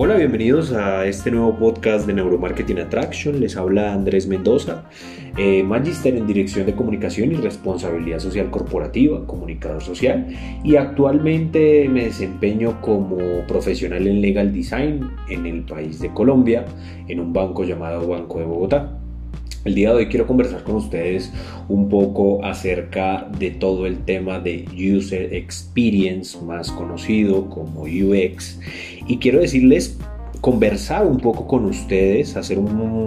Hola, bienvenidos a este nuevo podcast de Neuromarketing Attraction. Les habla Andrés Mendoza, eh, Magister en Dirección de Comunicación y Responsabilidad Social Corporativa, comunicador social, y actualmente me desempeño como profesional en Legal Design en el país de Colombia, en un banco llamado Banco de Bogotá. El día de hoy quiero conversar con ustedes un poco acerca de todo el tema de User Experience, más conocido como UX. Y quiero decirles conversar un poco con ustedes, hacer un,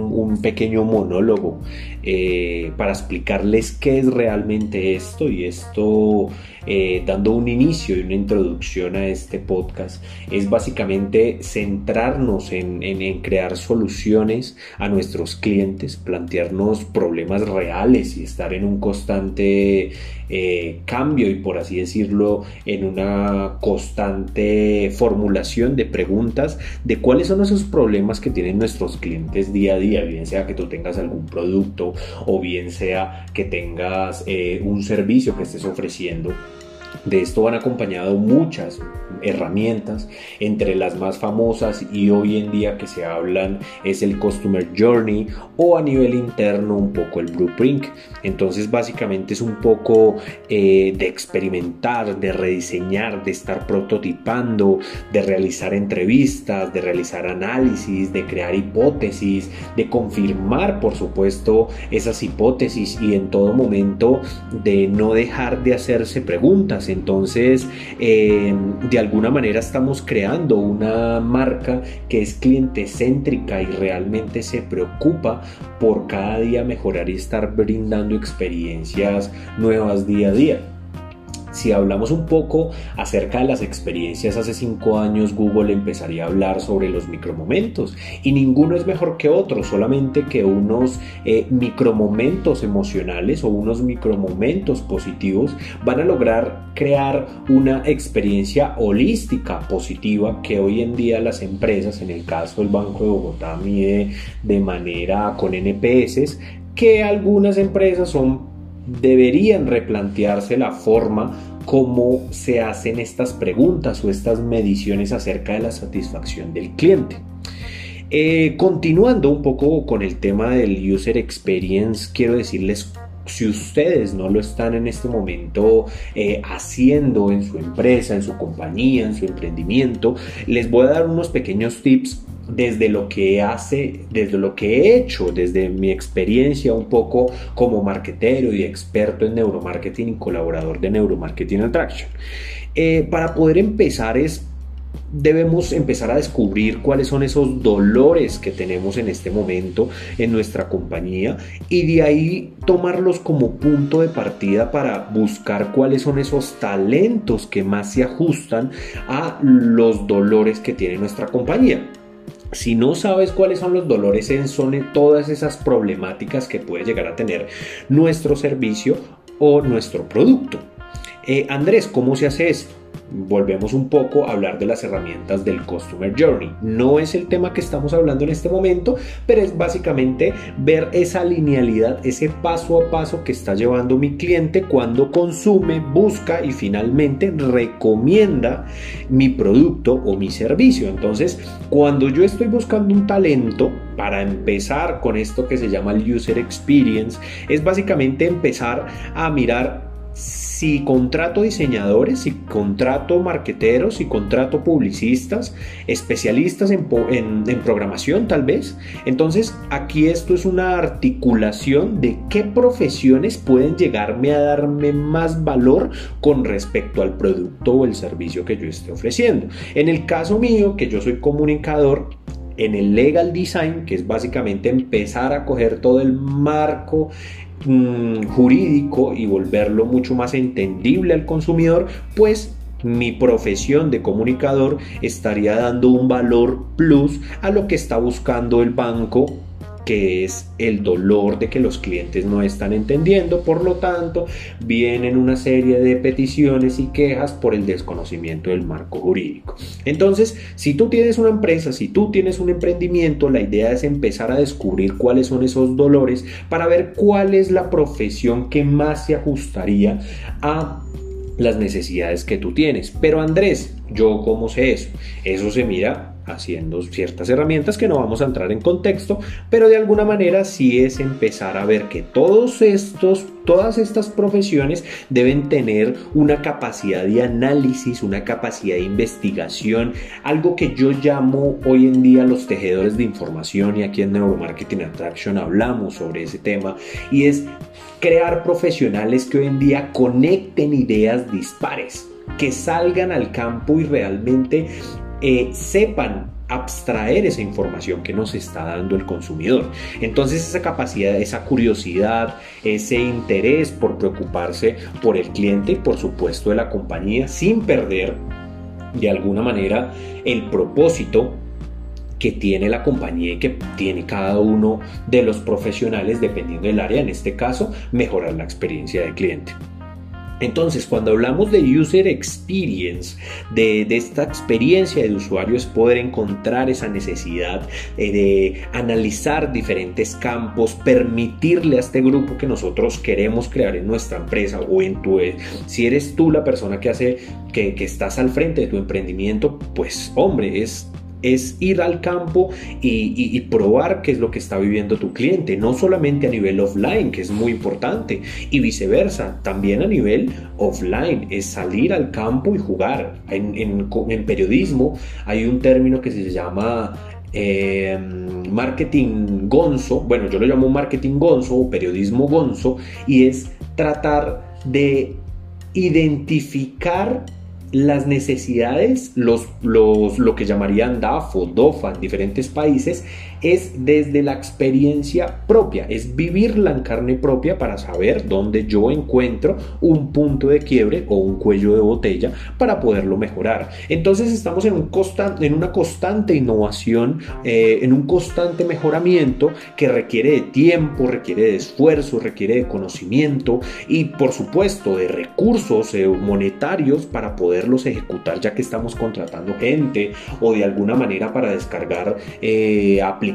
pequeño monólogo eh, para explicarles qué es realmente esto y esto eh, dando un inicio y una introducción a este podcast es básicamente centrarnos en, crear soluciones a nuestros clientes, plantearnos problemas reales y estar en un constante eh, cambio y por así decirlo en una constante formulación de preguntas de son esos problemas que tienen nuestros clientes día a día, bien sea que tú tengas algún producto o bien sea que tengas eh, un servicio que estés ofreciendo de esto van acompañado muchas herramientas, entre las más famosas y hoy en día que se hablan es el Customer Journey o a nivel interno un poco el Blueprint. Entonces básicamente es un poco eh, de experimentar, de rediseñar, de estar prototipando, de realizar entrevistas, de realizar análisis, de crear hipótesis, de confirmar por supuesto esas hipótesis y en todo momento de no dejar de hacerse preguntas entonces, eh, de alguna manera estamos creando una marca que es cliente céntrica y realmente se preocupa por cada día mejorar y estar brindando experiencias nuevas día a día. Si hablamos un poco acerca de las experiencias, hace cinco años Google empezaría a hablar sobre los micromomentos y ninguno es mejor que otro, solamente que unos eh, micromomentos emocionales o unos micromomentos positivos van a lograr crear una experiencia holística positiva que hoy en día las empresas, en el caso del Banco de Bogotá, mide de manera con NPS, que algunas empresas son deberían replantearse la forma como se hacen estas preguntas o estas mediciones acerca de la satisfacción del cliente. Eh, continuando un poco con el tema del user experience, quiero decirles si ustedes no lo están en este momento eh, haciendo en su empresa, en su compañía, en su emprendimiento, les voy a dar unos pequeños tips desde lo que hace, desde lo que he hecho, desde mi experiencia un poco como marketero y experto en neuromarketing y colaborador de Neuromarketing Attraction. Eh, para poder empezar es debemos empezar a descubrir cuáles son esos dolores que tenemos en este momento en nuestra compañía y de ahí tomarlos como punto de partida para buscar cuáles son esos talentos que más se ajustan a los dolores que tiene nuestra compañía. Si no sabes cuáles son los dolores en son todas esas problemáticas que puede llegar a tener nuestro servicio o nuestro producto. Eh, Andrés, ¿cómo se hace esto? Volvemos un poco a hablar de las herramientas del Customer Journey. No es el tema que estamos hablando en este momento, pero es básicamente ver esa linealidad, ese paso a paso que está llevando mi cliente cuando consume, busca y finalmente recomienda mi producto o mi servicio. Entonces, cuando yo estoy buscando un talento, para empezar con esto que se llama el User Experience, es básicamente empezar a mirar si contrato diseñadores, si contrato marqueteros, si contrato publicistas, especialistas en, programación tal vez, entonces aquí esto es una articulación de qué profesiones pueden llegarme a darme más valor con respecto al producto o el servicio que yo esté ofreciendo. En el caso mío, que yo soy comunicador, en el legal design, que es básicamente empezar a coger todo el marco Mm, jurídico y volverlo mucho más entendible al consumidor, pues mi profesión de comunicador estaría dando un valor plus a lo que está buscando el banco que es el dolor de que los clientes no están entendiendo, por lo tanto vienen una serie de peticiones y quejas por el desconocimiento del marco jurídico. Entonces, si tú tienes una empresa, si tú tienes un emprendimiento, la idea es empezar a descubrir cuáles son esos dolores para ver cuál es la profesión que más se ajustaría a las necesidades que tú tienes. Pero Andrés, ¿yo cómo sé eso? Eso se mira haciendo ciertas herramientas que no vamos a entrar en contexto, pero de alguna manera sí es empezar a ver que todos estos, todas estas profesiones deben tener una capacidad de análisis, una capacidad de investigación, algo que yo llamo hoy en día los tejedores de información y aquí en Neuromarketing Attraction hablamos sobre ese tema y es crear profesionales que hoy en día conecten ideas dispares que salgan al campo y realmente eh, sepan abstraer esa información que nos está dando el consumidor. Entonces esa capacidad, esa curiosidad, ese interés por preocuparse por el cliente y por supuesto de la compañía sin perder de alguna manera el propósito que tiene la compañía y que tiene cada uno de los profesionales dependiendo del área, en este caso, mejorar la experiencia del cliente. Entonces, cuando hablamos de user experience, de, esta experiencia de usuario, es poder encontrar esa necesidad eh, de analizar diferentes campos, permitirle a este grupo que nosotros queremos crear en nuestra empresa o en tu, eh, si eres tú la persona que hace, que, que estás al frente de tu emprendimiento, pues hombre, es es ir al campo y, probar qué es lo que está viviendo tu cliente, no solamente a nivel offline, que es muy importante, y viceversa, también a nivel offline, es salir al campo y jugar. En, periodismo hay un término que se llama eh, marketing gonzo, bueno, yo lo llamo marketing gonzo o periodismo gonzo, y es tratar de identificar las necesidades, los, los, lo que llamarían DAF o DOFA en diferentes países, es desde la experiencia propia, es vivirla en carne propia para saber dónde yo encuentro un punto de quiebre o un cuello de botella para poderlo mejorar. Entonces estamos en, un en una constante innovación, eh, en un constante mejoramiento que requiere de tiempo, requiere de esfuerzo, requiere de conocimiento y por supuesto de recursos eh, monetarios para poderlos ejecutar ya que estamos contratando gente o de alguna manera para descargar eh, aplicaciones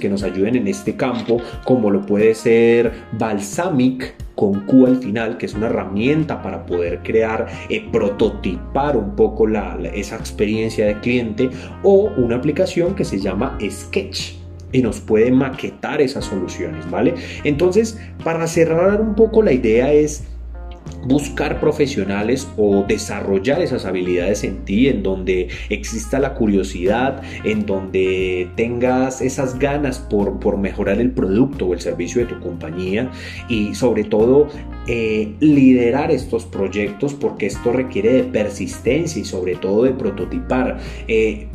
que nos ayuden en este campo, como lo puede ser Balsamic con Q al final, que es una herramienta para poder crear, eh, prototipar un poco la, esa experiencia de cliente, o una aplicación que se llama Sketch y nos puede maquetar esas soluciones, ¿vale? Entonces, para cerrar un poco la idea es buscar profesionales o desarrollar esas habilidades en ti, en donde exista la curiosidad, en donde tengas esas ganas por, mejorar el producto o el servicio de tu compañía y sobre todo eh, liderar estos proyectos porque esto requiere de persistencia y sobre todo de prototipar. Eh,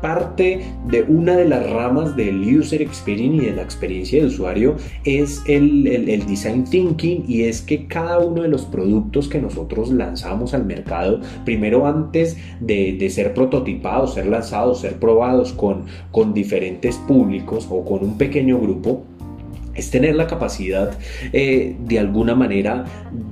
parte de una de las ramas del user experience y de la experiencia de usuario es el, el, design thinking y es que cada uno de los productos que nosotros lanzamos al mercado, primero antes de, de ser prototipados, ser lanzados, ser probados con, con diferentes públicos o con un pequeño grupo, es tener la capacidad eh, de alguna manera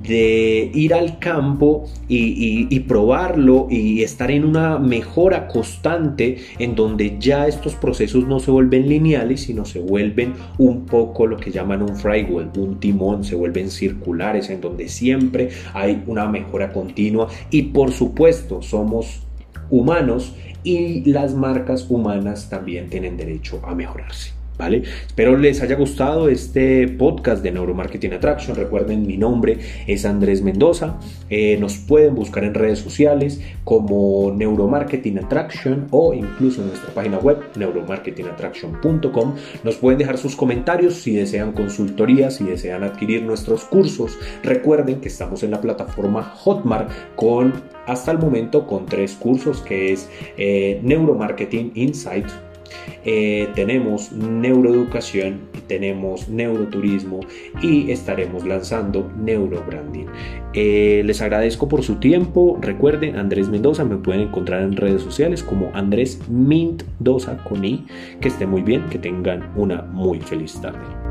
de ir al campo y, probarlo y estar en una mejora constante en donde ya estos procesos no se vuelven lineales sino se vuelven un poco lo que llaman un flywheel, un timón, se vuelven circulares en donde siempre hay una mejora continua y por supuesto somos humanos y las marcas humanas también tienen derecho a mejorarse. Espero les haya gustado este podcast de Neuromarketing Attraction. Recuerden, mi nombre es Andrés Mendoza. Eh, nos pueden buscar en redes sociales como Neuromarketing Attraction o incluso en nuestra página web neuromarketingattraction.com. Nos pueden dejar sus comentarios si desean consultoría, si desean adquirir nuestros cursos. Recuerden que estamos en la plataforma Hotmart con hasta el momento con tres cursos que es eh, Neuromarketing Insight eh, tenemos neuroeducación, tenemos neuroturismo y estaremos lanzando neurobranding. Eh, les agradezco por su tiempo. Recuerden, Andrés Mendoza me pueden encontrar en redes sociales como Andrés Mendoza con I. Que esté muy bien, que tengan una muy feliz tarde.